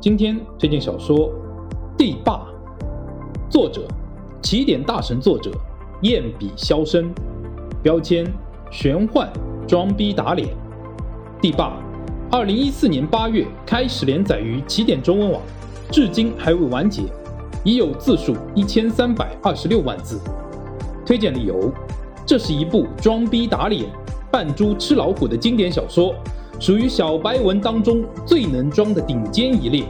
今天推荐小说《地霸》，作者起点大神，作者燕笔萧生，标签玄幻装逼打脸。地霸，二零一四年八月开始连载于起点中文网，至今还未完结，已有字数一千三百二十六万字。推荐理由：这是一部装逼打脸、扮猪吃老虎的经典小说。属于小白文当中最能装的顶尖一列，